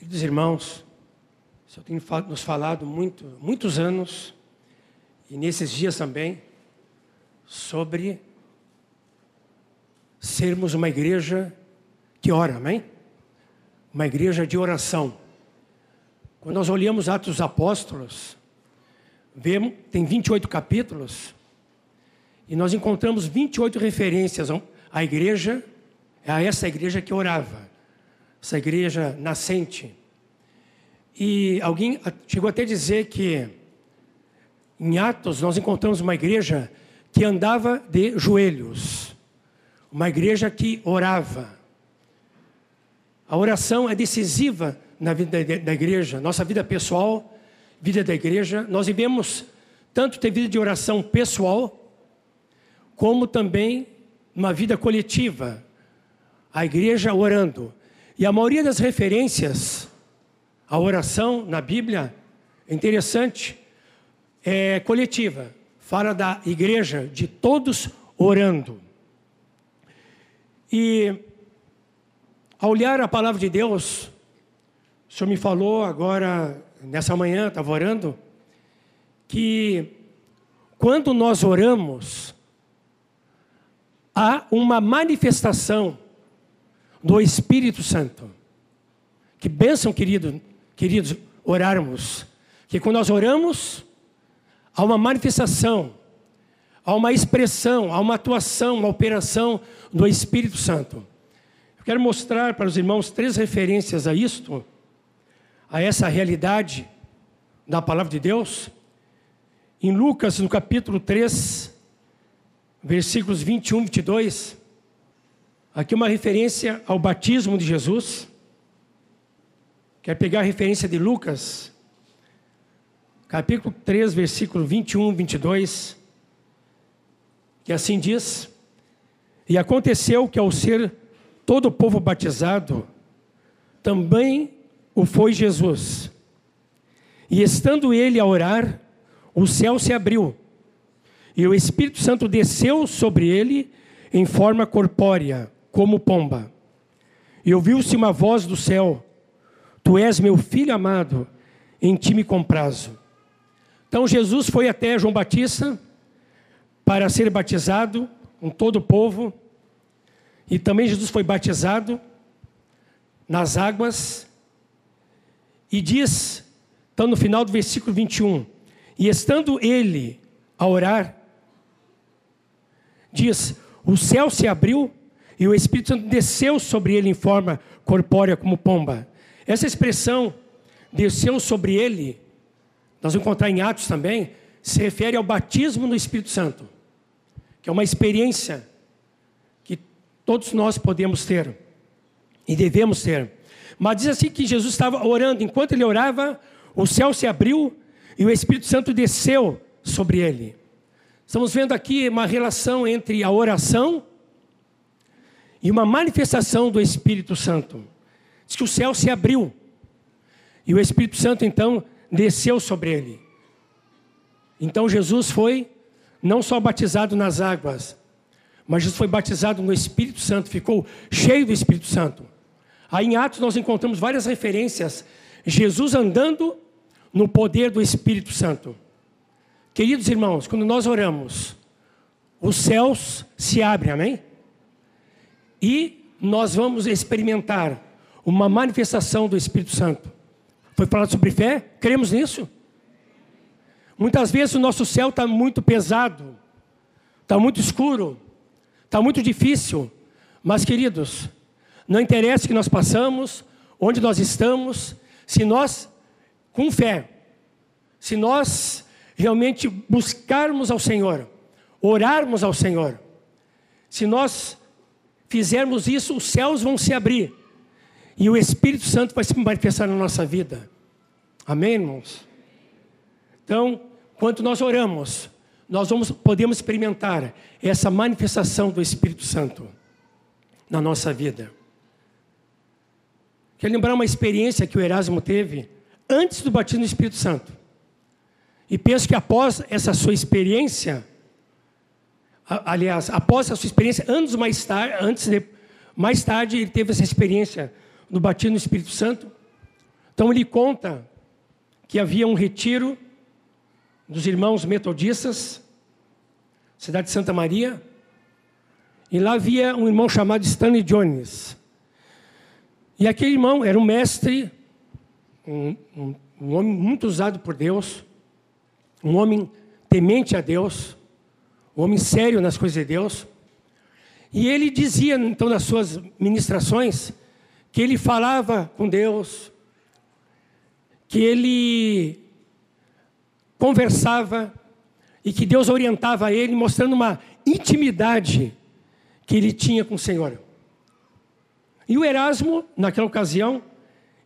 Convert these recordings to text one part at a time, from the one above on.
Queridos irmãos, o Senhor tem nos falado muito, muitos anos, e nesses dias também, sobre sermos uma igreja que ora, amém? Uma igreja de oração. Quando nós olhamos Atos dos Apóstolos, vemos, tem 28 capítulos, e nós encontramos 28 referências à igreja, a essa igreja que orava, essa igreja nascente. E alguém chegou até a dizer que em Atos nós encontramos uma igreja que andava de joelhos, uma igreja que orava. A oração é decisiva na vida da igreja, nossa vida pessoal, vida da igreja. Nós vivemos tanto ter vida de oração pessoal, como também uma vida coletiva. A igreja orando. E a maioria das referências à oração na Bíblia é interessante, é coletiva. Fala da igreja, de todos orando. E ao olhar a palavra de Deus, o Senhor me falou agora, nessa manhã, estava orando, que quando nós oramos, há uma manifestação do Espírito Santo. Que bênção, querido, queridos, orarmos. Que quando nós oramos, há uma manifestação, há uma expressão, há uma atuação, uma operação do Espírito Santo. Eu quero mostrar para os irmãos três referências a isto a essa realidade da palavra de Deus, em Lucas, no capítulo 3, versículos 21 e 22, aqui uma referência ao batismo de Jesus. Quer pegar a referência de Lucas, capítulo 3, versículo 21 e 22, que assim diz: E aconteceu que ao ser todo o povo batizado, também o foi Jesus. E estando ele a orar, o céu se abriu, e o Espírito Santo desceu sobre ele em forma corpórea, como pomba. E ouviu-se uma voz do céu: Tu és meu filho amado, em ti me comprazo. Então Jesus foi até João Batista para ser batizado com todo o povo. E também Jesus foi batizado nas águas e diz, então no final do versículo 21, e estando ele a orar, diz: o céu se abriu e o Espírito Santo desceu sobre ele em forma corpórea como pomba. Essa expressão, desceu sobre ele, nós vamos encontrar em Atos também, se refere ao batismo no Espírito Santo, que é uma experiência que todos nós podemos ter e devemos ter. Mas diz assim que Jesus estava orando, enquanto ele orava, o céu se abriu e o Espírito Santo desceu sobre ele. Estamos vendo aqui uma relação entre a oração e uma manifestação do Espírito Santo. Diz que o céu se abriu e o Espírito Santo então desceu sobre ele. Então Jesus foi não só batizado nas águas, mas Jesus foi batizado no Espírito Santo, ficou cheio do Espírito Santo. Aí em Atos nós encontramos várias referências. Jesus andando no poder do Espírito Santo. Queridos irmãos, quando nós oramos, os céus se abrem, amém? E nós vamos experimentar uma manifestação do Espírito Santo. Foi falado sobre fé? Cremos nisso? Muitas vezes o nosso céu está muito pesado, está muito escuro, está muito difícil. Mas, queridos, não interessa o que nós passamos, onde nós estamos, se nós, com fé, se nós realmente buscarmos ao Senhor, orarmos ao Senhor, se nós fizermos isso, os céus vão se abrir e o Espírito Santo vai se manifestar na nossa vida. Amém, irmãos? Então, quando nós oramos, nós vamos, podemos experimentar essa manifestação do Espírito Santo na nossa vida. Quero lembrar uma experiência que o Erasmo teve antes do batismo do Espírito Santo. E penso que após essa sua experiência, aliás, após a sua experiência, anos mais tarde, antes de, mais tarde ele teve essa experiência do batismo no Espírito Santo. Então ele conta que havia um retiro dos irmãos metodistas, cidade de Santa Maria, e lá havia um irmão chamado Stanley Jones. E aquele irmão era um mestre, um, um, um homem muito usado por Deus, um homem temente a Deus, homem sério nas coisas de Deus. E ele dizia, então, nas suas ministrações, que ele falava com Deus, que ele conversava e que Deus orientava ele, mostrando uma intimidade que ele tinha com o Senhor. E o Erasmo, naquela ocasião,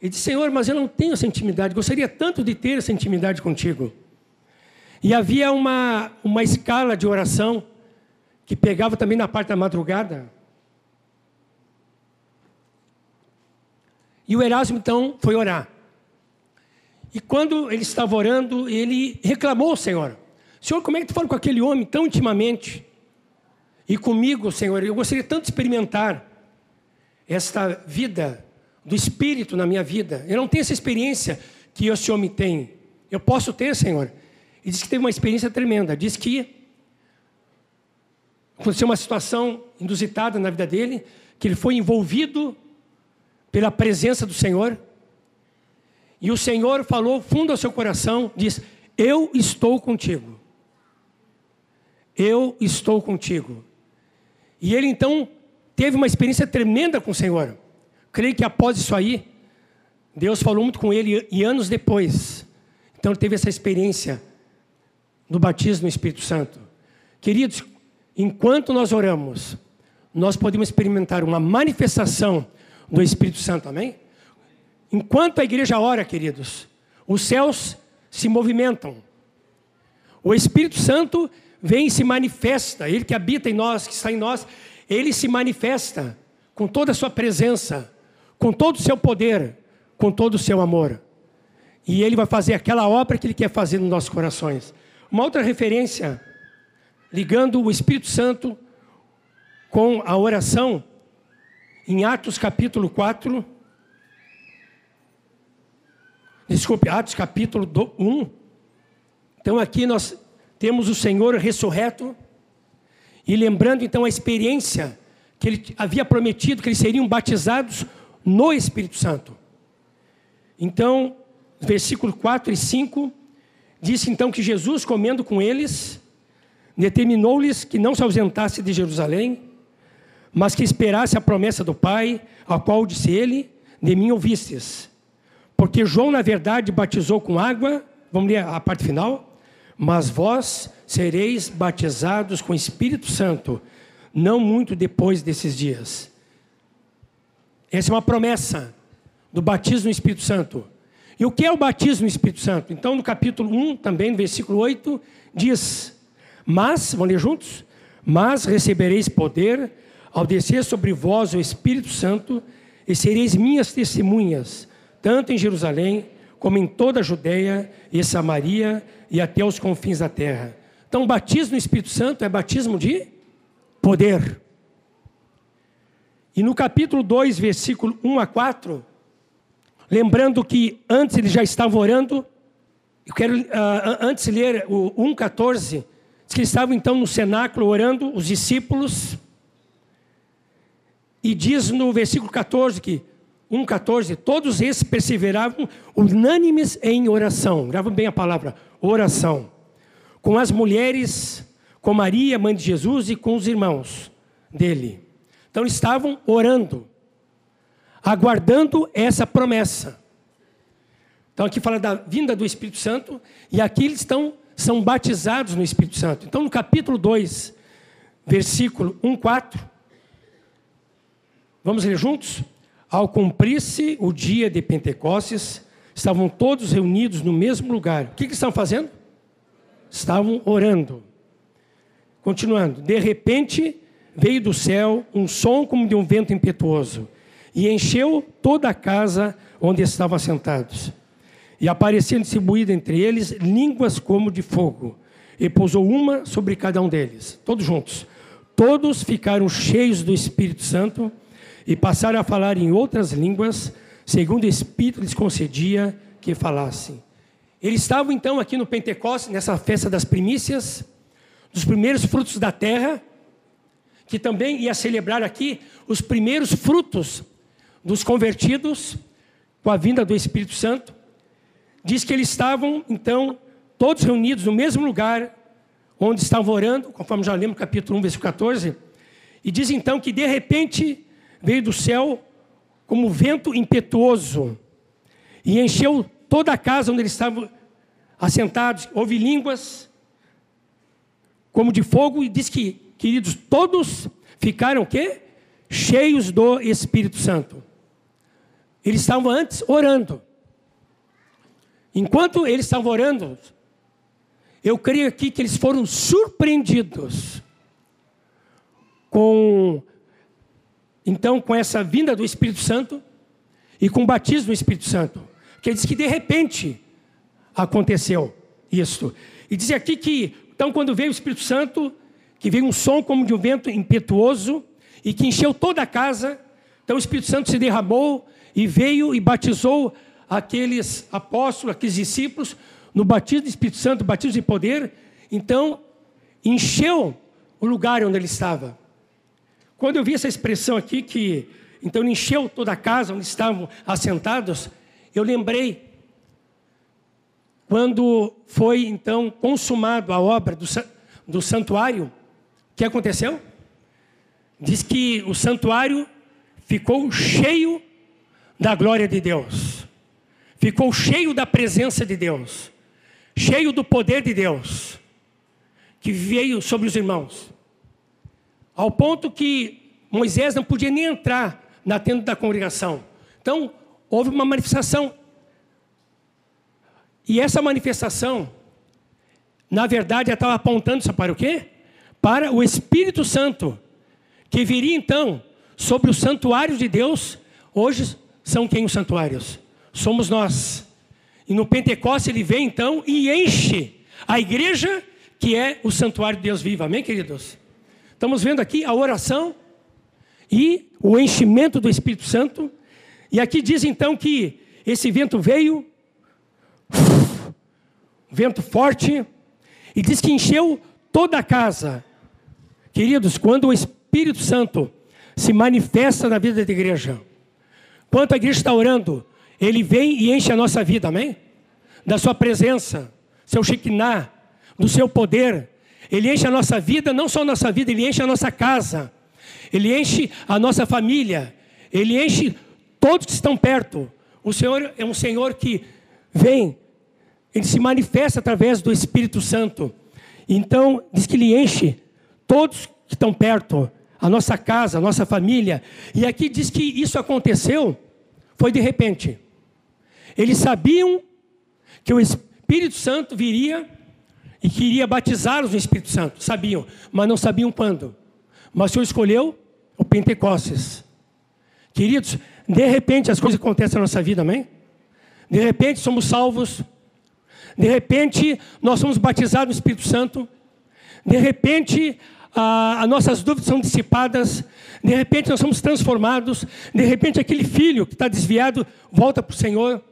ele disse: Senhor, mas eu não tenho essa intimidade, gostaria tanto de ter essa intimidade contigo. E havia uma, uma escala de oração que pegava também na parte da madrugada. E o Erasmo então foi orar. E quando ele estava orando, ele reclamou ao Senhor: Senhor, como é que tu fala com aquele homem tão intimamente? E comigo, Senhor, eu gostaria tanto de experimentar esta vida do Espírito na minha vida. Eu não tenho essa experiência que esse homem tem. Eu posso ter, Senhor. E disse que teve uma experiência tremenda. Diz que aconteceu uma situação inusitada na vida dele, que ele foi envolvido pela presença do Senhor. E o Senhor falou fundo ao seu coração, diz: "Eu estou contigo. Eu estou contigo." E ele então teve uma experiência tremenda com o Senhor. Creio que após isso aí, Deus falou muito com ele e anos depois. Então ele teve essa experiência no batismo no Espírito Santo. Queridos, enquanto nós oramos, nós podemos experimentar uma manifestação do Espírito Santo, amém? Enquanto a igreja ora, queridos, os céus se movimentam. O Espírito Santo vem e se manifesta, ele que habita em nós, que está em nós, ele se manifesta com toda a sua presença, com todo o seu poder, com todo o seu amor. E ele vai fazer aquela obra que ele quer fazer nos nossos corações. Uma outra referência, ligando o Espírito Santo com a oração, em Atos capítulo 4. Desculpe, Atos capítulo 1. Então aqui nós temos o Senhor ressurreto e lembrando então a experiência que ele havia prometido que eles seriam batizados no Espírito Santo. Então, versículo 4 e 5, disse então que Jesus, comendo com eles, determinou-lhes que não se ausentasse de Jerusalém, mas que esperasse a promessa do Pai, a qual disse ele: De mim ouvistes. Porque João, na verdade, batizou com água, vamos ler a parte final, mas vós sereis batizados com Espírito Santo, não muito depois desses dias. Essa é uma promessa do batismo no Espírito Santo. E o que é o batismo no Espírito Santo? Então, no capítulo 1, também no versículo 8, diz: Mas, vamos ler juntos? Mas recebereis poder ao descer sobre vós o Espírito Santo, e sereis minhas testemunhas, tanto em Jerusalém, como em toda a Judéia e Samaria e até os confins da terra. Então, o batismo no Espírito Santo é batismo de poder. E no capítulo 2, versículo 1 a 4, lembrando que antes ele já estava orando, eu quero uh, antes ler o 1,14, diz que eles estavam então no cenáculo orando, os discípulos, e diz no versículo 14 que 1,14, todos esses perseveravam unânimes em oração. Grava bem a palavra, oração. Com as mulheres, com Maria, mãe de Jesus, e com os irmãos dele. Então estavam orando, aguardando essa promessa. Então aqui fala da vinda do Espírito Santo, e aqui eles estão, são batizados no Espírito Santo. Então no capítulo 2, versículo 1, 4, vamos ler juntos? Ao cumprir-se o dia de Pentecostes, estavam todos reunidos no mesmo lugar. O que, que estão fazendo? Estavam orando. Continuando. De repente, veio do céu um som como de um vento impetuoso e encheu toda a casa onde estavam sentados. E apareciam distribuídas entre eles línguas como de fogo, e pousou uma sobre cada um deles, todos juntos. Todos ficaram cheios do Espírito Santo e passaram a falar em outras línguas, segundo o Espírito lhes concedia que falassem. Eles estavam então aqui no Pentecostes, nessa festa das primícias, dos primeiros frutos da terra, que também ia celebrar aqui os primeiros frutos dos convertidos com a vinda do Espírito Santo. Diz que eles estavam então todos reunidos no mesmo lugar onde estavam orando, conforme já lemos capítulo 1, versículo 14. E diz então que de repente veio do céu como vento impetuoso e encheu toda a casa onde eles estavam assentados. Houve línguas como de fogo e diz que, queridos, todos ficaram o quê? Cheios do Espírito Santo. Eles estavam antes orando. Enquanto eles estavam orando, eu creio aqui que eles foram surpreendidos com então com essa vinda do Espírito Santo e com o batismo do Espírito Santo. Que diz que de repente aconteceu isso. E diz aqui que então quando veio o Espírito Santo, que veio um som como de um vento impetuoso e que encheu toda a casa, então o Espírito Santo se derramou e veio e batizou aqueles apóstolos, aqueles discípulos no batismo do Espírito Santo, batismo de poder, então encheu o lugar onde ele estava. Quando eu vi essa expressão aqui, que então encheu toda a casa onde estavam assentados, eu lembrei quando foi então consumado a obra do, do santuário, o que aconteceu? Diz que o santuário ficou cheio da glória de Deus, ficou cheio da presença de Deus cheio do poder de Deus, que veio sobre os irmãos, ao ponto que Moisés não podia nem entrar na tenda da congregação. Então, houve uma manifestação. E essa manifestação, na verdade, estava apontando para o quê? Para o Espírito Santo, que viria então sobre o santuário de Deus. Hoje são quem os santuários? Somos nós. E no Pentecostes ele vem então e enche a igreja que é o santuário de Deus vivo. Amém, queridos? Estamos vendo aqui a oração e o enchimento do Espírito Santo. E aqui diz então que esse vento veio, vento forte, e diz que encheu toda a casa. Queridos, quando o Espírito Santo se manifesta na vida da igreja, quando a igreja está orando, ele vem e enche a nossa vida, amém? Da sua presença, seu Shekinah, do seu poder. Ele enche a nossa vida, não só a nossa vida, ele enche a nossa casa. Ele enche a nossa família. Ele enche todos que estão perto. O Senhor é um Senhor que vem, ele se manifesta através do Espírito Santo. Então, diz que ele enche todos que estão perto, a nossa casa, a nossa família. E aqui diz que isso aconteceu, foi de repente. Eles sabiam que o Espírito Santo viria e queria batizá-los no Espírito Santo. Sabiam, mas não sabiam quando. Mas o Senhor escolheu o Pentecostes. Queridos, de repente as coisas acontecem na nossa vida, amém? De repente somos salvos. De repente nós somos batizados no Espírito Santo. De repente as nossas dúvidas são dissipadas. De repente nós somos transformados. De repente aquele filho que está desviado volta para o Senhor.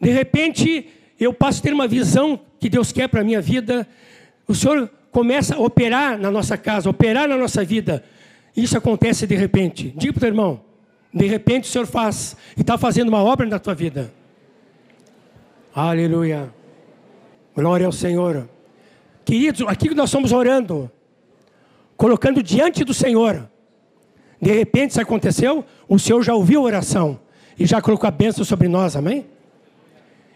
De repente, eu passo a ter uma visão que Deus quer para a minha vida. O Senhor começa a operar na nossa casa, operar na nossa vida. Isso acontece de repente. Diga para o teu irmão, de repente o Senhor faz e está fazendo uma obra na tua vida. Aleluia. Glória ao Senhor. Queridos, aqui que nós estamos orando, colocando diante do Senhor. De repente isso aconteceu, o Senhor já ouviu a oração e já colocou a bênção sobre nós, amém?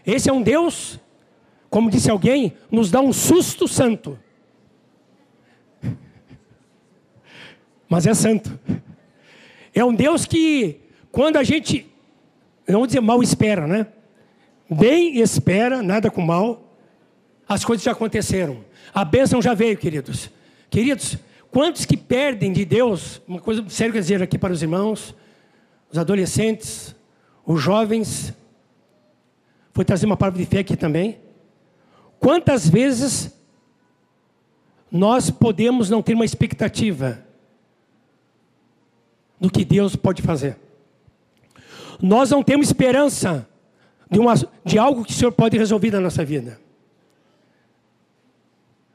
Esse é um Deus, como disse alguém, nos dá um susto santo. Mas é santo. É um Deus que, quando a gente, não dizer mal espera, né? Bem espera, nada com mal, as coisas já aconteceram. A bênção já veio, queridos. Queridos, quantos que perdem de Deus, uma coisa séria que dizer aqui para os irmãos, os adolescentes, os jovens, Vou trazer uma palavra de fé aqui também. Quantas vezes nós podemos não ter uma expectativa do que Deus pode fazer? nós não temos esperança de, uma, de algo que o Senhor pode resolver na nossa vida.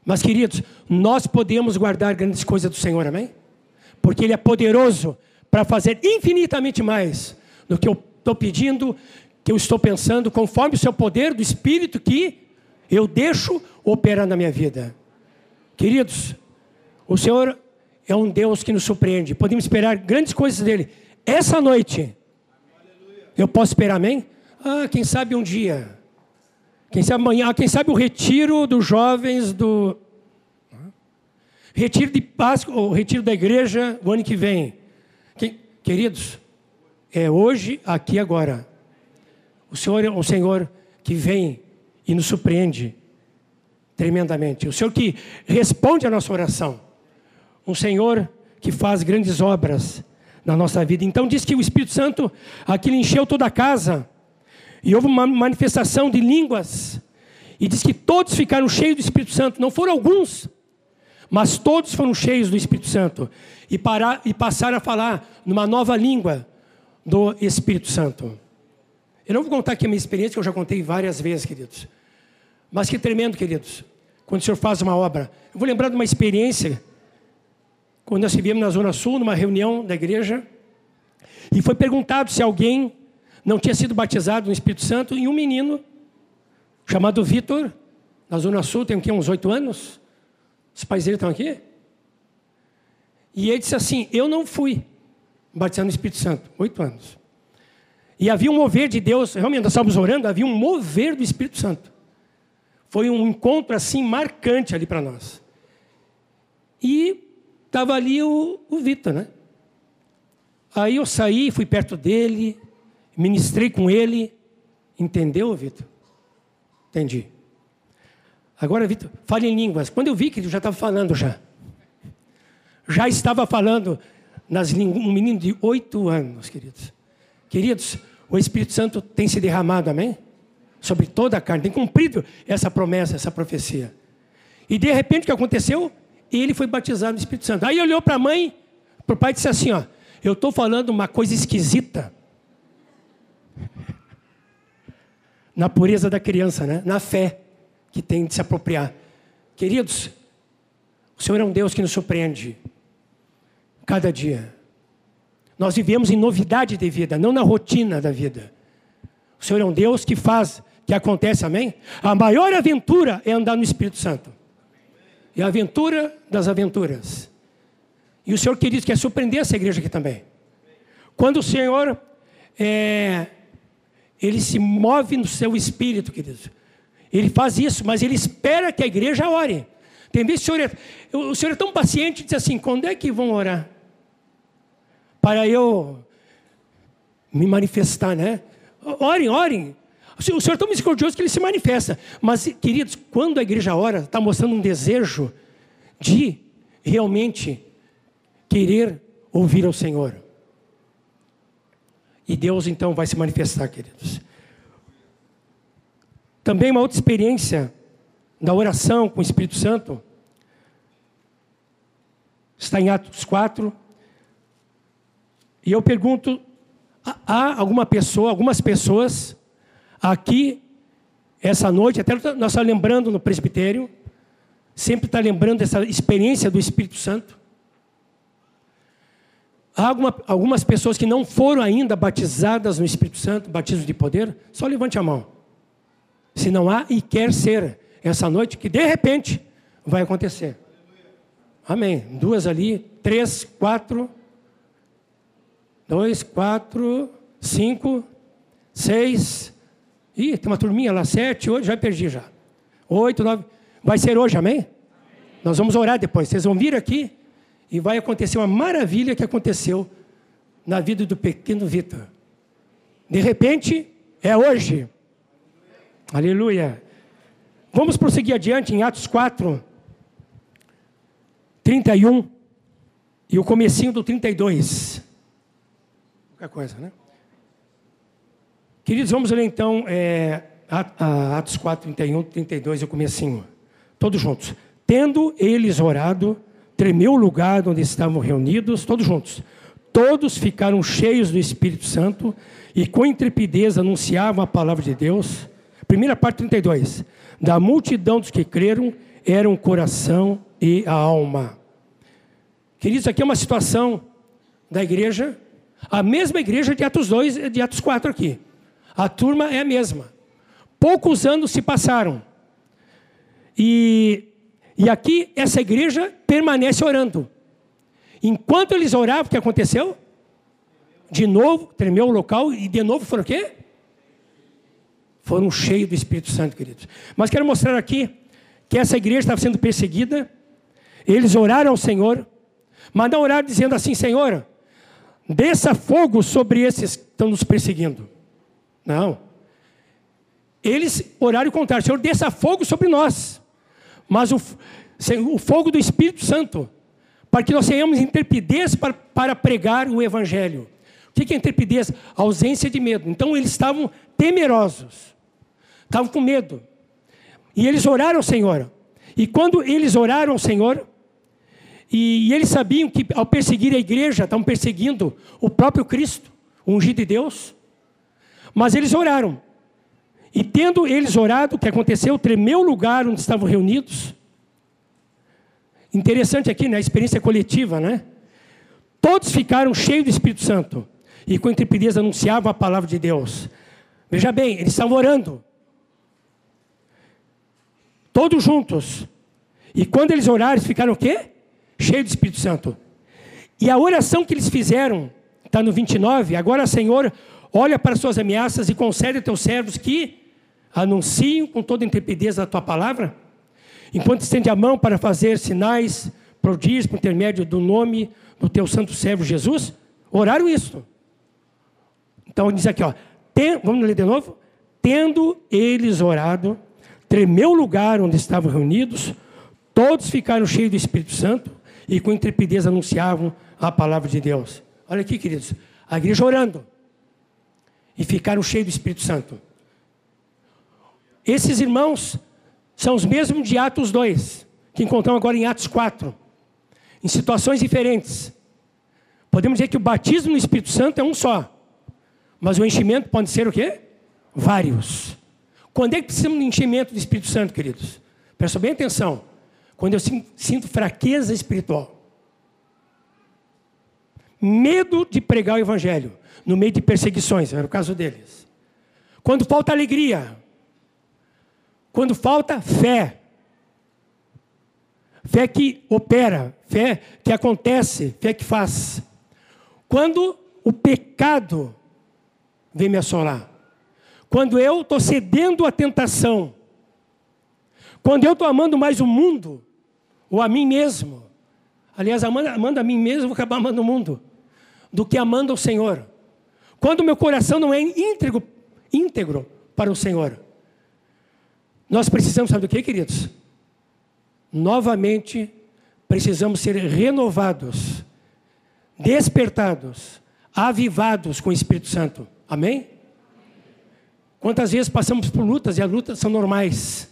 Mas, queridos, nós podemos guardar grandes coisas do Senhor, amém? Porque Ele é poderoso para fazer infinitamente mais do que eu estou pedindo, que eu estou pensando, conforme o seu poder do Espírito que eu deixo operar na minha vida. Queridos, o Senhor é um Deus que nos surpreende. Podemos esperar grandes coisas dele. Essa noite, eu posso esperar, amém? Ah, quem sabe um dia. Quem sabe amanhã, quem sabe o retiro dos jovens do. Retiro de Páscoa, o retiro da igreja o ano que vem. Quem, queridos, é hoje, aqui agora. O Senhor é um Senhor que vem e nos surpreende tremendamente. O Senhor que responde à nossa oração. Um Senhor que faz grandes obras na nossa vida. Então diz que o Espírito Santo aquilo encheu toda a casa. E houve uma manifestação de línguas. E diz que todos ficaram cheios do Espírito Santo. Não foram alguns, mas todos foram cheios do Espírito Santo. E, parar, e passaram a falar numa nova língua do Espírito Santo. Eu não vou contar aqui a minha experiência, que eu já contei várias vezes, queridos. Mas que tremendo, queridos. Quando o Senhor faz uma obra. Eu vou lembrar de uma experiência. Quando nós estivemos na Zona Sul, numa reunião da igreja. E foi perguntado se alguém não tinha sido batizado no Espírito Santo, e um menino chamado Vitor, na Zona Sul, tem aqui uns oito anos. Os pais dele estão aqui. E ele disse assim: Eu não fui batizado no Espírito Santo, oito anos. E havia um mover de Deus, realmente nós estávamos orando, havia um mover do Espírito Santo. Foi um encontro assim marcante ali para nós. E estava ali o, o Vitor, né? Aí eu saí, fui perto dele, Ministrei com ele. Entendeu, Vitor? Entendi. Agora, Vitor, fale em línguas. Quando eu vi que ele já estava falando já. Já estava falando nas línguas. Um menino de oito anos, queridos. Queridos, o Espírito Santo tem se derramado, amém? Sobre toda a carne. Tem cumprido essa promessa, essa profecia. E de repente o que aconteceu? Ele foi batizado no Espírito Santo. Aí olhou para a mãe, para o pai e disse assim: ó, eu estou falando uma coisa esquisita. Na pureza da criança, né? na fé que tem de se apropriar. Queridos, o Senhor é um Deus que nos surpreende cada dia. Nós vivemos em novidade de vida, não na rotina da vida. O Senhor é um Deus que faz, que acontece, amém? A maior aventura é andar no Espírito Santo. E a aventura das aventuras. E o Senhor querido quer surpreender essa igreja aqui também. Quando o Senhor é, ele se move no seu espírito, querido. Ele faz isso, mas ele espera que a igreja ore. Tem vezes o senhor, é, o senhor é tão paciente, diz assim: quando é que vão orar? Para eu me manifestar, né? Orem, orem. O senhor é tão misericordioso que ele se manifesta. Mas, queridos, quando a igreja ora, está mostrando um desejo de realmente querer ouvir ao Senhor. E Deus então vai se manifestar, queridos. Também uma outra experiência da oração com o Espírito Santo está em Atos 4. E eu pergunto: há alguma pessoa, algumas pessoas aqui essa noite, até nós estamos lembrando no presbitério, sempre está lembrando dessa experiência do Espírito Santo. Há alguma, algumas pessoas que não foram ainda batizadas no Espírito Santo, batismo de poder, só levante a mão. Se não há e quer ser essa noite, que de repente vai acontecer. Amém. Duas ali, três, quatro, dois, quatro, cinco, seis. Ih, tem uma turminha lá, sete, oito, já perdi já. Oito, nove. Vai ser hoje, amém? amém? Nós vamos orar depois. Vocês vão vir aqui e vai acontecer uma maravilha que aconteceu na vida do pequeno Vitor. De repente, é hoje. Aleluia. Vamos prosseguir adiante em Atos 4, 31 e o comecinho do 32. Qualquer coisa, né? Queridos, vamos ler então é, Atos 4, 31, 32 e o comecinho. Todos juntos. Tendo eles orado, tremeu o lugar onde estavam reunidos, todos juntos. todos ficaram cheios do Espírito Santo e com intrepidez anunciavam a palavra de Deus. Primeira parte 32. Da multidão dos que creram eram o coração e a alma. Queridos, aqui é uma situação da igreja, a mesma igreja de Atos 2 e de Atos 4 aqui. A turma é a mesma. Poucos anos se passaram. E, e aqui essa igreja permanece orando. Enquanto eles oravam, o que aconteceu? De novo, tremeu o local e de novo foram o quê? Foram cheios do Espírito Santo, queridos. Mas quero mostrar aqui que essa igreja estava sendo perseguida. Eles oraram ao Senhor, mas não oraram dizendo assim: Senhor, desça fogo sobre esses que estão nos perseguindo. Não. Eles oraram o contrário: Senhor, desça fogo sobre nós. Mas o, o fogo do Espírito Santo para que nós tenhamos intrepidez para, para pregar o Evangelho. O que é intrepidez? Ausência de medo. Então eles estavam temerosos, estavam com medo. E eles oraram ao Senhor. E quando eles oraram ao Senhor, e, e eles sabiam que ao perseguir a igreja, estavam perseguindo o próprio Cristo, o ungido de Deus. Mas eles oraram. E tendo eles orado, o que aconteceu? Tremeu o lugar onde estavam reunidos. Interessante aqui, né? A experiência coletiva, né? Todos ficaram cheios do Espírito Santo e com intrepidez anunciavam a palavra de Deus. Veja bem, eles estavam orando. Todos juntos. E quando eles oraram, eles ficaram o quê? Cheios do Espírito Santo. E a oração que eles fizeram, está no 29, agora, Senhor, olha para as suas ameaças e concede a teus servos que anunciem com toda intrepidez a tua palavra enquanto estende a mão para fazer sinais, prodígios por intermédio do nome do teu santo servo Jesus, oraram isso. Então diz aqui, ó, tem, vamos ler de novo? Tendo eles orado, tremeu o lugar onde estavam reunidos, todos ficaram cheios do Espírito Santo e com intrepidez anunciavam a palavra de Deus. Olha aqui, queridos, a igreja orando e ficaram cheios do Espírito Santo. Esses irmãos são os mesmos de Atos 2, que encontramos agora em Atos 4, em situações diferentes. Podemos dizer que o batismo no Espírito Santo é um só, mas o enchimento pode ser o quê? Vários. Quando é que precisamos de enchimento do Espírito Santo, queridos? Presta bem atenção. Quando eu sinto fraqueza espiritual. Medo de pregar o Evangelho, no meio de perseguições, era o caso deles. Quando falta alegria, quando falta fé. Fé que opera, fé que acontece, fé que faz. Quando o pecado vem me assolar. Quando eu estou cedendo à tentação. Quando eu estou amando mais o mundo, ou a mim mesmo. Aliás, amando, amando a mim mesmo, vou acabar amando o mundo. Do que amando o Senhor. Quando meu coração não é íntegro, íntegro para o Senhor. Nós precisamos, sabe do que, queridos? Novamente, precisamos ser renovados, despertados, avivados com o Espírito Santo. Amém? Quantas vezes passamos por lutas e as lutas são normais.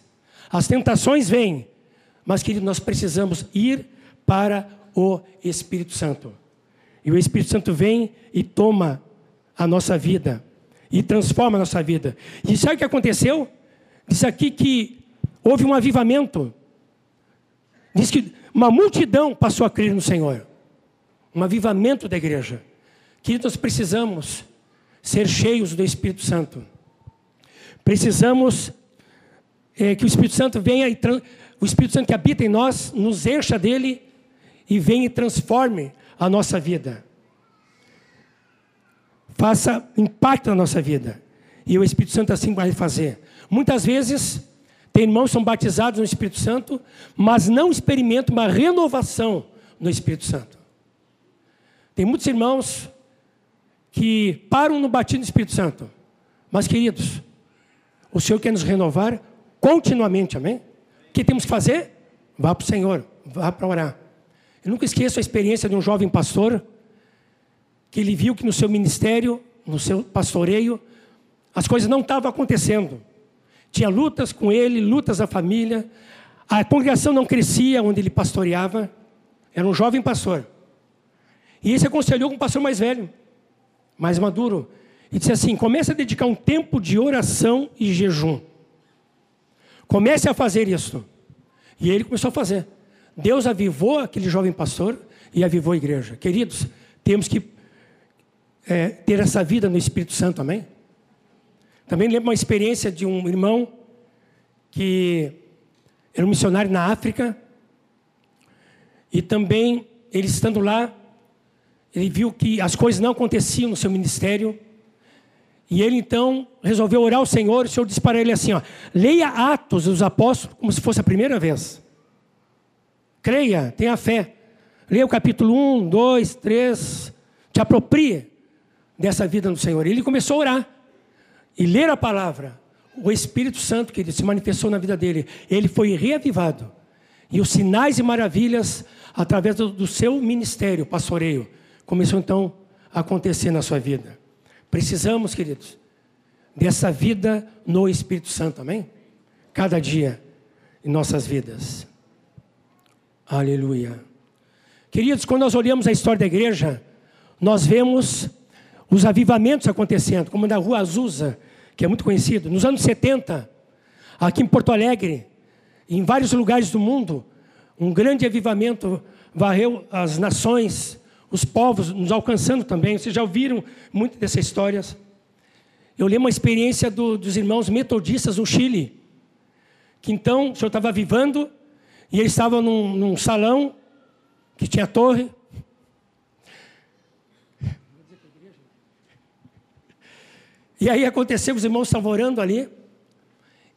As tentações vêm, mas queridos, nós precisamos ir para o Espírito Santo. E o Espírito Santo vem e toma a nossa vida e transforma a nossa vida. E sabe o que aconteceu? Diz aqui que houve um avivamento. Diz que uma multidão passou a crer no Senhor. Um avivamento da igreja. Que nós precisamos ser cheios do Espírito Santo. Precisamos é, que o Espírito Santo venha e o Espírito Santo que habita em nós nos encha dele e venha e transforme a nossa vida. Faça impacto na nossa vida. E o Espírito Santo assim vai fazer. Muitas vezes, tem irmãos que são batizados no Espírito Santo, mas não experimentam uma renovação no Espírito Santo. Tem muitos irmãos que param no batismo do Espírito Santo. Mas, queridos, o Senhor quer nos renovar continuamente, amém? O que temos que fazer? Vá para o Senhor, vá para orar. Eu nunca esqueço a experiência de um jovem pastor que ele viu que no seu ministério, no seu pastoreio, as coisas não estavam acontecendo. Tinha lutas com ele, lutas da família. A congregação não crescia onde ele pastoreava. Era um jovem pastor. E ele se aconselhou com um pastor mais velho, mais maduro. E disse assim: comece a dedicar um tempo de oração e jejum. Comece a fazer isso. E ele começou a fazer. Deus avivou aquele jovem pastor e avivou a igreja. Queridos, temos que é, ter essa vida no Espírito Santo, amém? Também lembro uma experiência de um irmão que era um missionário na África. E também, ele estando lá, ele viu que as coisas não aconteciam no seu ministério. E ele então resolveu orar ao Senhor. E o Senhor disse para ele assim: ó, leia Atos dos Apóstolos como se fosse a primeira vez. Creia, tenha fé. Leia o capítulo 1, 2, 3. Te aproprie dessa vida no Senhor. Ele começou a orar e ler a palavra. O Espírito Santo que se manifestou na vida dele, ele foi reavivado. E os sinais e maravilhas, através do seu ministério, pastoreio, começou então a acontecer na sua vida. Precisamos, queridos, dessa vida no Espírito Santo, amém? Cada dia em nossas vidas. Aleluia. Queridos, quando nós olhamos a história da igreja, nós vemos os avivamentos acontecendo, como na rua Azusa, que é muito conhecido. Nos anos 70, aqui em Porto Alegre, em vários lugares do mundo, um grande avivamento varreu as nações, os povos, nos alcançando também. Vocês já ouviram muito dessas histórias. Eu lembro uma experiência do, dos irmãos metodistas no Chile, que então o senhor estava avivando, e eles estavam num, num salão que tinha torre, E aí aconteceu, os irmãos estavam orando ali,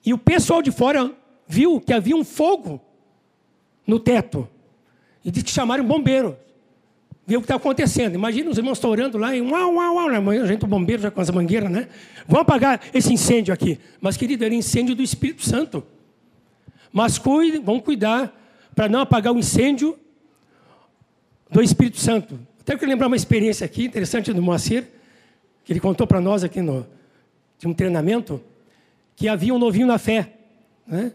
e o pessoal de fora viu que havia um fogo no teto. E disse que chamaram um bombeiro. Viu o que está acontecendo. Imagina os irmãos estão orando lá e uau, uau, uau. Amanhã a gente, o bombeiro já com as mangueiras, né? Vamos apagar esse incêndio aqui. Mas, querido, era incêndio do Espírito Santo. Mas cuide, vamos cuidar para não apagar o incêndio do Espírito Santo. Até quero lembrar uma experiência aqui interessante do Moacir que ele contou para nós aqui no de um treinamento, que havia um novinho na fé. Né?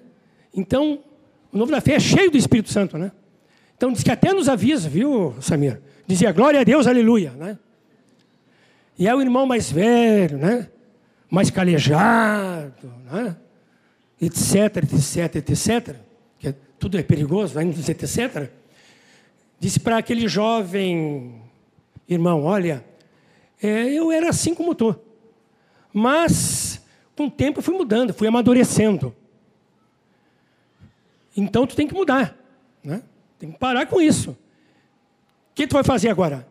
Então, o novo na fé é cheio do Espírito Santo. Né? Então, diz que até nos avisa, viu, Samir? Dizia, glória a Deus, aleluia. Né? E é o irmão mais velho, né? mais calejado, né? etc, etc, etc, que é, tudo é perigoso, vai dizer etc. Disse para aquele jovem irmão, olha, é, eu era assim como tu. Mas, com o tempo, eu fui mudando, fui amadurecendo. Então, tu tem que mudar. Né? Tem que parar com isso. O que tu vai fazer agora?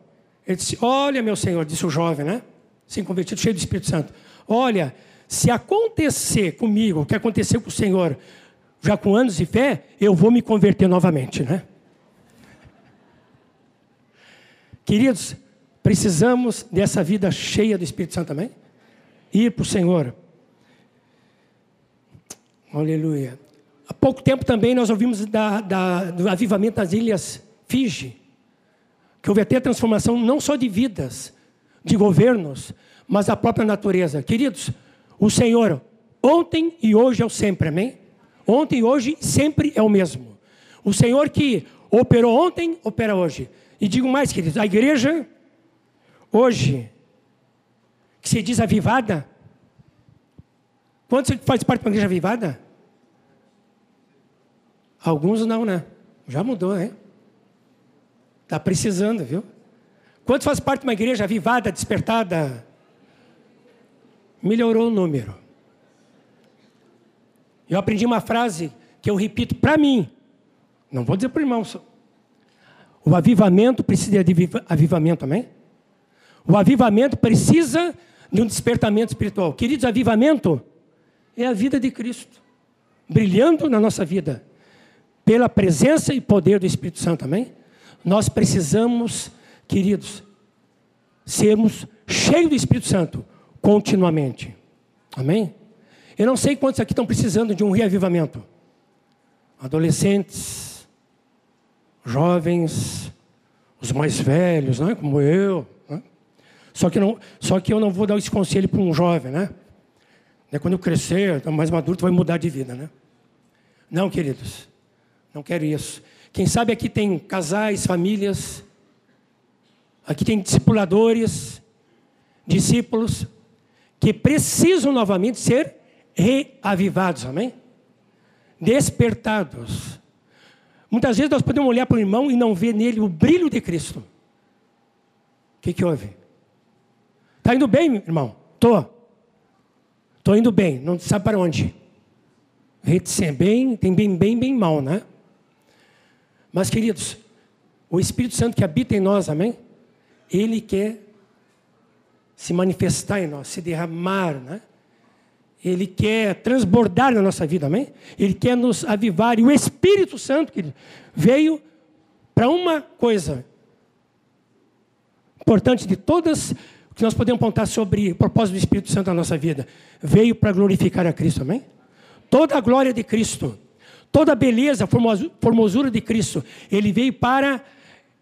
Ele disse: Olha, meu Senhor, disse o jovem, né? Sem convertido, cheio do Espírito Santo. Olha, se acontecer comigo o que aconteceu com o Senhor, já com anos de fé, eu vou me converter novamente, né? Queridos, Precisamos dessa vida cheia do Espírito Santo também? Ir para o Senhor. Aleluia. Há pouco tempo também nós ouvimos da, da, do avivamento das ilhas Fiji, que houve até transformação não só de vidas, de governos, mas da própria natureza. Queridos, o Senhor, ontem e hoje é o sempre, amém? Ontem e hoje sempre é o mesmo. O Senhor que operou ontem, opera hoje. E digo mais, queridos, a igreja hoje, que se diz avivada, quantos faz parte de uma igreja avivada? Alguns não, né? Já mudou, né? Está precisando, viu? Quantos faz parte de uma igreja avivada, despertada? Melhorou o número. Eu aprendi uma frase que eu repito para mim. Não vou dizer para o irmão. O avivamento precisa de avivamento, amém? O avivamento precisa de um despertamento espiritual. Queridos, avivamento é a vida de Cristo, brilhando na nossa vida, pela presença e poder do Espírito Santo, amém? Nós precisamos, queridos, sermos cheios do Espírito Santo continuamente, amém? Eu não sei quantos aqui estão precisando de um reavivamento. Adolescentes, jovens, os mais velhos, não é? como eu, só que, não, só que eu não vou dar esse conselho para um jovem, né? Quando eu crescer, mais maduro, tu vai mudar de vida, né? Não, queridos. Não quero isso. Quem sabe aqui tem casais, famílias Aqui tem discipuladores, discípulos, que precisam novamente ser reavivados, amém? Despertados. Muitas vezes nós podemos olhar para o irmão e não ver nele o brilho de Cristo. O que, que houve? Está indo bem, irmão? Estou. Estou indo bem, não sabe para onde. Reticência, bem, tem bem, bem, bem mal, né? Mas, queridos, o Espírito Santo que habita em nós, amém? Ele quer se manifestar em nós, se derramar, né? Ele quer transbordar na nossa vida, amém? Ele quer nos avivar. E o Espírito Santo, querido, veio para uma coisa importante de todas que nós podemos apontar sobre o propósito do Espírito Santo na nossa vida. Veio para glorificar a Cristo, amém? Toda a glória de Cristo, toda a beleza, formosura de Cristo, ele veio para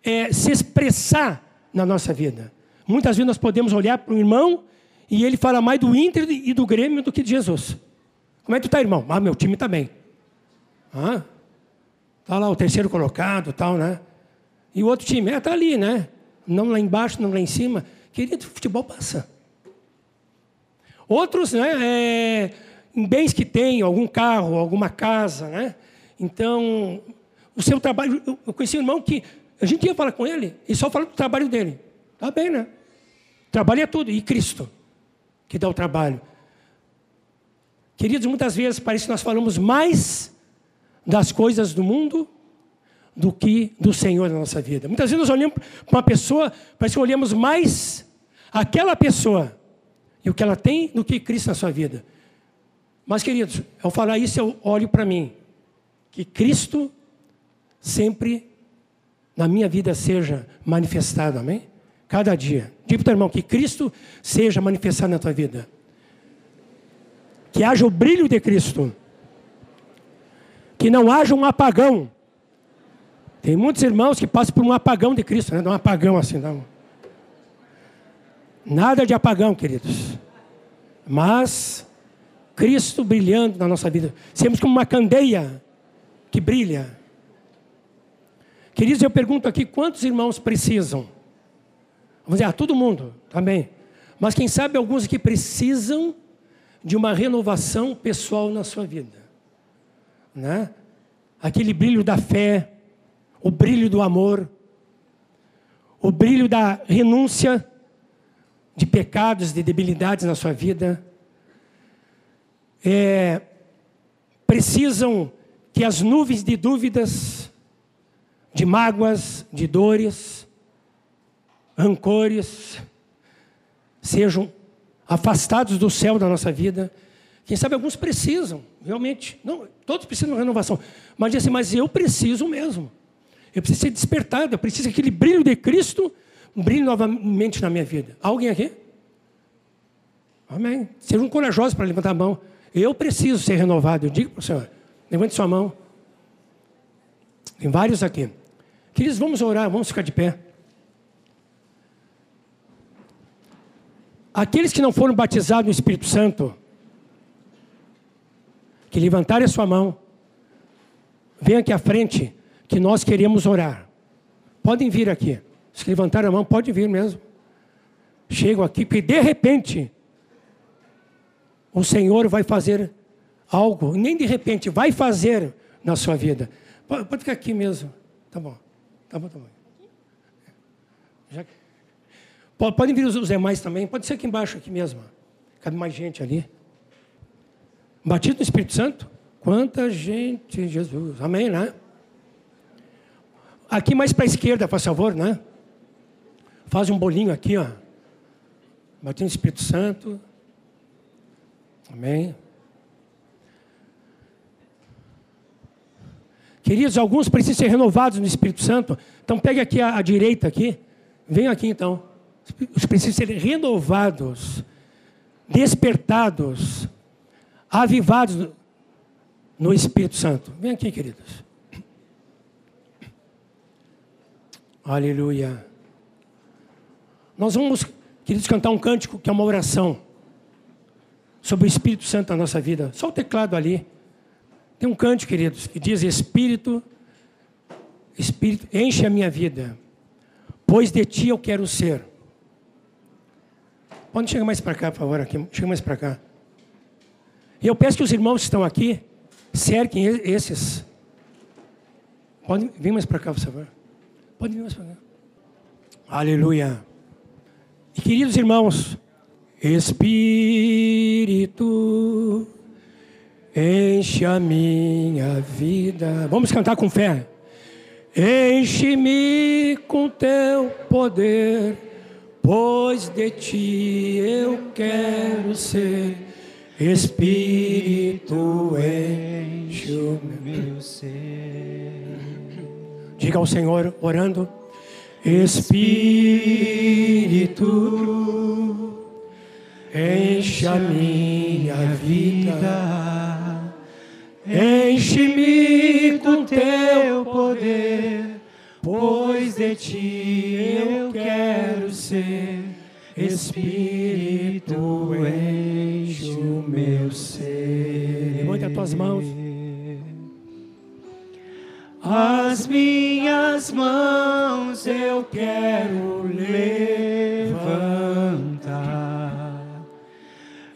é, se expressar na nossa vida. Muitas vezes nós podemos olhar para o irmão e ele fala mais do Inter e do Grêmio do que de Jesus. Como é que tu está, irmão? Ah, meu time está. Ah, tá lá o terceiro colocado, tal, né? E o outro time, é, tá ali, né? Não lá embaixo, não lá em cima. Querido, futebol passa. Outros, né, é, em bens que tem, algum carro, alguma casa, né? Então, o seu trabalho. Eu conheci um irmão que a gente ia falar com ele e só falava do trabalho dele. Tá bem, né? Trabalho é tudo. E Cristo, que dá o trabalho. Queridos, muitas vezes parece que nós falamos mais das coisas do mundo do que do Senhor na nossa vida. Muitas vezes nós olhamos para uma pessoa, parece que olhamos mais aquela pessoa e o que ela tem do que Cristo na sua vida. Mas, queridos, ao falar isso, eu olho para mim. Que Cristo sempre na minha vida seja manifestado, amém? Cada dia. Diga para o irmão que Cristo seja manifestado na tua vida. Que haja o brilho de Cristo. Que não haja um apagão. Tem muitos irmãos que passam por um apagão de Cristo, né? Um apagão assim, não. Nada de apagão, queridos. Mas Cristo brilhando na nossa vida. Sermos como uma candeia que brilha. Queridos, eu pergunto aqui: quantos irmãos precisam? Vamos dizer, ah, todo mundo, também. Mas quem sabe alguns aqui precisam de uma renovação pessoal na sua vida. Né? Aquele brilho da fé, o brilho do amor, o brilho da renúncia de pecados, de debilidades na sua vida, é, precisam que as nuvens de dúvidas, de mágoas, de dores, rancores, sejam afastados do céu da nossa vida. Quem sabe alguns precisam, realmente. Não, todos precisam de renovação. Mas assim, mas eu preciso mesmo. Eu preciso ser despertado, eu preciso que aquele brilho de Cristo brilhe novamente na minha vida. Alguém aqui? Amém. Sejam corajosos para levantar a mão. Eu preciso ser renovado. Eu digo para o Senhor. Levante sua mão. Tem vários aqui. Queridos, vamos orar, vamos ficar de pé. Aqueles que não foram batizados no Espírito Santo, que levantarem a sua mão, venham aqui à frente, que nós queremos orar. Podem vir aqui. Se levantaram a mão, pode vir mesmo. Chegam aqui, porque de repente, o Senhor vai fazer algo, nem de repente, vai fazer na sua vida. Pode, pode ficar aqui mesmo. Tá bom. Tá bom, tá bom. Já... Podem vir os demais também. Pode ser aqui embaixo, aqui mesmo. Cabe mais gente ali. Batido no Espírito Santo? Quanta gente, Jesus. Amém, né? Aqui mais para a esquerda, por favor, né? Faz um bolinho aqui, ó. Batido no Espírito Santo. Amém. Queridos, alguns precisam ser renovados no Espírito Santo. Então pegue aqui a, a direita aqui. Venha aqui então. Os precisam ser renovados, despertados, avivados no Espírito Santo. Vem aqui, queridos. Aleluia. Nós vamos, queridos, cantar um cântico que é uma oração sobre o Espírito Santo na nossa vida. Só o teclado ali. Tem um canto, queridos, que diz: Espírito, Espírito, enche a minha vida. pois de ti eu quero ser. Pode chegar mais para cá, por favor, aqui. Chega mais para cá. E eu peço que os irmãos que estão aqui cerquem esses. Pode vir mais para cá, por favor. Pode vir mais para cá. Aleluia. E queridos irmãos, Espírito, enche a minha vida. Vamos cantar com fé. Enche-me com teu poder, pois de ti eu quero ser. Espírito, enche o meu ser. Diga ao Senhor, orando. Espírito, enche a minha vida Enche-me com teu poder, pois de ti eu quero ser. Espírito, enche o meu ser. Levanta as tuas mãos. As minhas mãos eu quero levantar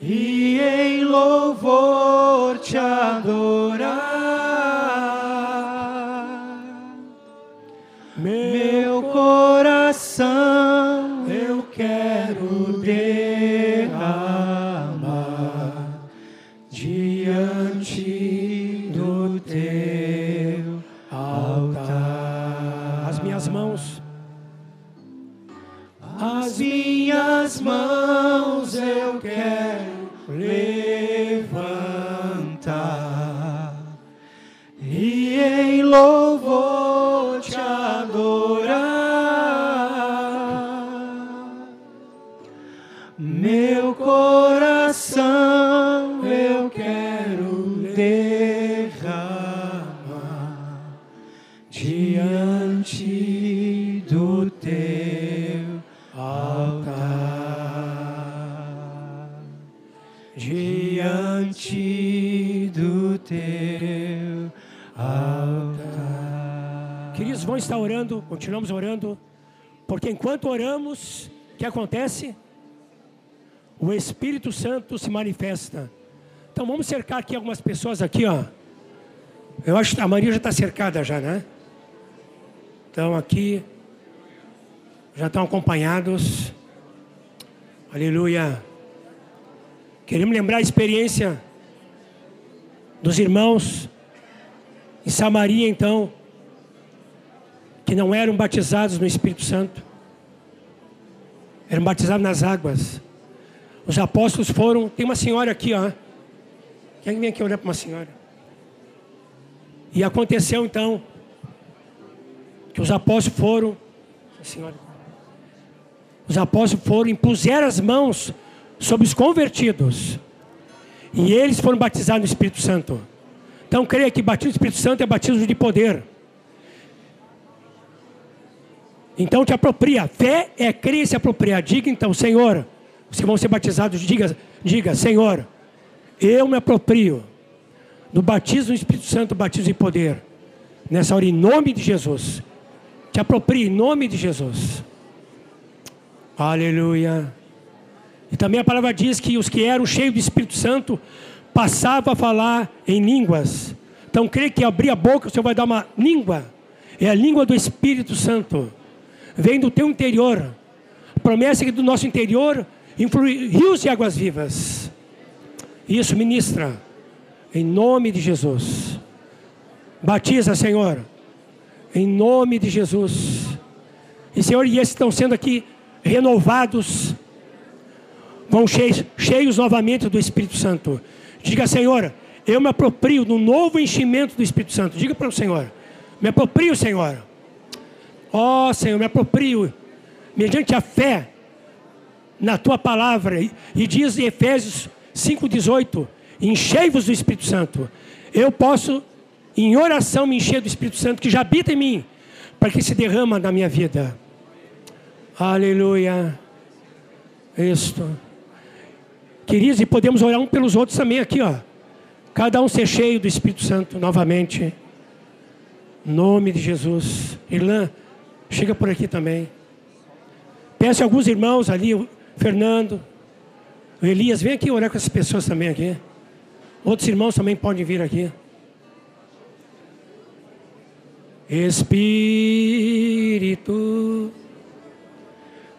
e em louvor te adorar. Meu coração eu quero derramar diante do teu altar diante do teu altar. Queridos, vão estar orando, continuamos orando, porque enquanto oramos, o que acontece? O Espírito Santo se manifesta. Então vamos cercar aqui algumas pessoas aqui, ó. Eu acho que a Maria já está cercada já, né? Então aqui já estão acompanhados. Aleluia. Queremos lembrar a experiência dos irmãos em Samaria, então, que não eram batizados no Espírito Santo, eram batizados nas águas. Os apóstolos foram. Tem uma senhora aqui, ó. Quem vem aqui olhar para uma senhora? E aconteceu então que os apóstolos foram. Senhora. Os apóstolos foram, impuseram as mãos sobre os convertidos. E eles foram batizados no Espírito Santo. Então creia que batismo no Espírito Santo é batismo de poder. Então te apropria. Fé é crer e se apropriar. Diga então, Senhor, os que vão ser batizados, diga, diga, Senhor, eu me aproprio do batismo no Espírito Santo, batismo de poder. Nessa hora, em nome de Jesus. Te aproprie em nome de Jesus. Aleluia. E também a palavra diz que os que eram cheios do Espírito Santo passavam a falar em línguas. Então, creio que abrir a boca, o Senhor vai dar uma língua. É a língua do Espírito Santo. Vem do teu interior. A promessa é que do nosso interior influi rios de águas vivas. Isso, ministra. Em nome de Jesus. Batiza, Senhor. Em nome de Jesus. E, Senhor, e esses estão sendo aqui renovados vão cheios, cheios novamente do Espírito Santo. Diga, Senhor, eu me aproprio do novo enchimento do Espírito Santo. Diga para o Senhor, me aproprio, Senhor. Ó oh, Senhor, me aproprio, mediante a fé na tua palavra. E diz em Efésios 5,18: enchei-vos do Espírito Santo. Eu posso, em oração, me encher do Espírito Santo que já habita em mim, para que se derrama na minha vida. Aleluia. Isto. Queridos, e podemos orar um pelos outros também aqui, ó. Cada um ser cheio do Espírito Santo novamente. Nome de Jesus. Irlã, chega por aqui também. Peço a alguns irmãos ali, Fernando, Elias, vem aqui orar com essas pessoas também aqui. Outros irmãos também podem vir aqui. Espírito,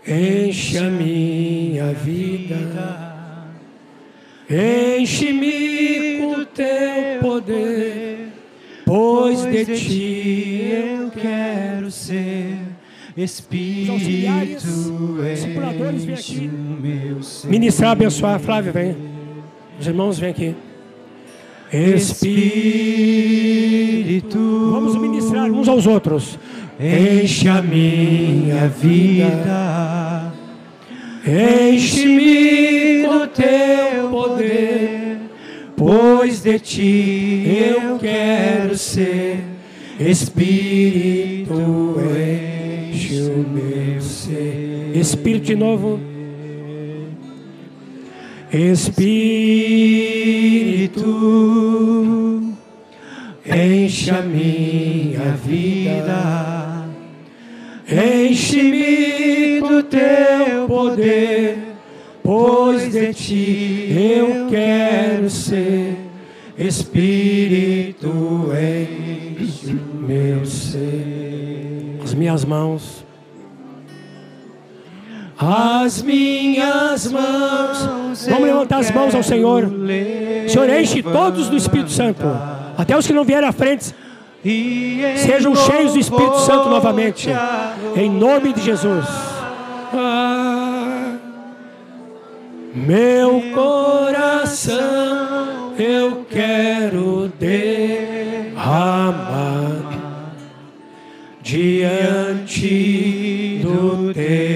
enche a minha vida, enche-me com teu poder, pois de ti Espírito, enche o meu ser. Ministrar, abençoar, Flávio, vem. Os irmãos, vem aqui. Espírito, vamos ministrar uns aos outros. Enche a minha vida, enche-me com teu poder, pois de ti eu quero ser. Espírito, meu ser. Espírito de novo. Espírito, enche a minha vida, enche-me do teu poder, pois de ti eu quero ser. Espírito, enche meu ser. As minhas mãos as minhas mãos. Vamos levantar as mãos ao Senhor. Senhor, enche todos do Espírito Santo. Até os que não vieram à frente. Sejam cheios do Espírito Santo novamente. Em nome de Jesus. Ah, meu coração eu quero derramar diante do teu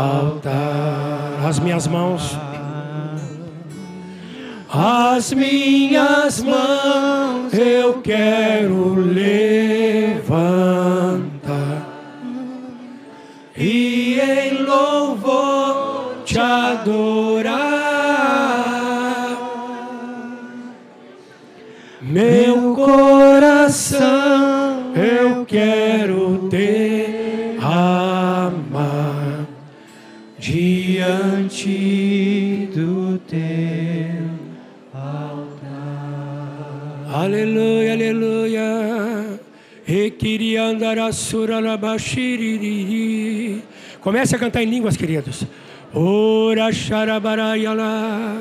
altar. As minhas mãos, as minhas mãos eu quero levantar e em louvor te adorar. Meu coração eu quero teu altar. Aleluia, aleluia. Comece a cantar em línguas, queridos. Ora xarabaraiala.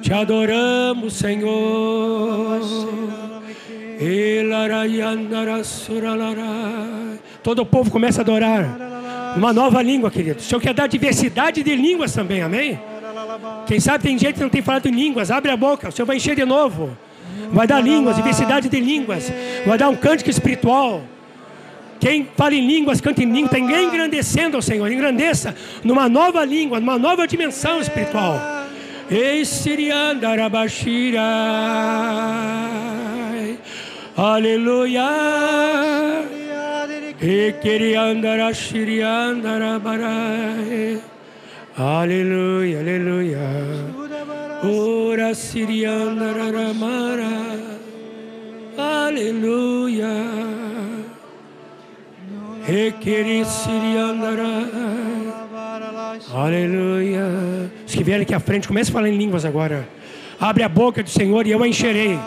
Te adoramos, Senhor. Todo o povo começa a adorar. Uma nova língua, querido. O Senhor quer dar diversidade de línguas também, amém? Quem sabe tem gente que não tem falado em línguas. Abre a boca, o Senhor vai encher de novo. Vai dar línguas, diversidade de línguas. Vai dar um cântico espiritual. Quem fala em línguas, canta em línguas, está engrandecendo ao Senhor. Engrandeça numa nova língua, numa nova dimensão espiritual. Esiriandarabashira. Aleluia. Aleluia, aleluia. Ora Siriandararamara. Aleluia. Ekeri Siriandararai. Aleluia. Os que vierem aqui à frente, comece a falar em línguas agora. Abre a boca do Senhor e eu a encherei.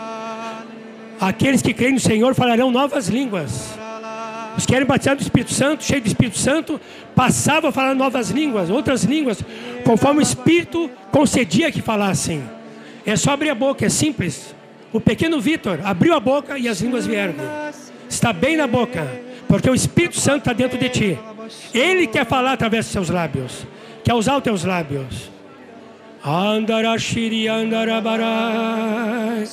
Aqueles que creem no Senhor falarão novas línguas. Os que querem batizar do Espírito Santo, cheio do Espírito Santo, passavam a falar novas línguas, outras línguas, conforme o Espírito concedia que falassem. É só abrir a boca, é simples. O pequeno Vitor abriu a boca e as línguas vieram. Está bem na boca, porque o Espírito Santo está dentro de ti. Ele quer falar através dos seus lábios, quer usar os teus lábios. Andarashiri andarabarai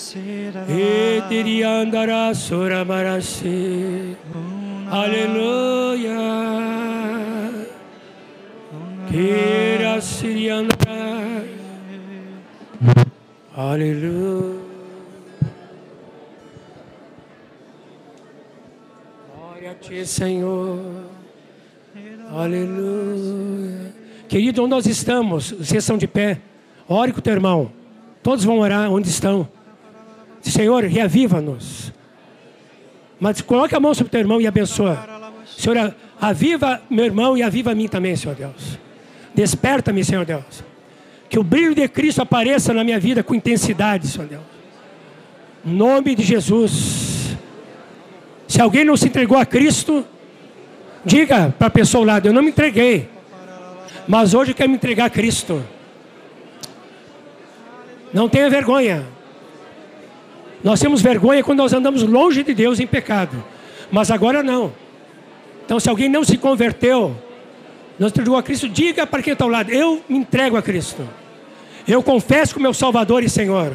Etiri andarasoramarasi Aleluia Kirasiri andarai Aleluia Glória a ti, Senhor Aleluia. Querido, onde nós estamos? Vocês estão de pé. Ore com o teu irmão. Todos vão orar onde estão. Senhor, reaviva-nos. Mas coloque a mão sobre o teu irmão e abençoa. Senhor, Aviva meu irmão e aviva a mim também, Senhor Deus. Desperta-me, Senhor Deus. Que o brilho de Cristo apareça na minha vida com intensidade, Senhor Deus. Em nome de Jesus. Se alguém não se entregou a Cristo, diga para a pessoa ao lado: Eu não me entreguei, mas hoje eu quero me entregar a Cristo. Não tenha vergonha. Nós temos vergonha quando nós andamos longe de Deus em pecado, mas agora não. Então, se alguém não se converteu, não se entregou a Cristo, diga para quem está ao lado: Eu me entrego a Cristo. Eu confesso como meu Salvador e Senhor.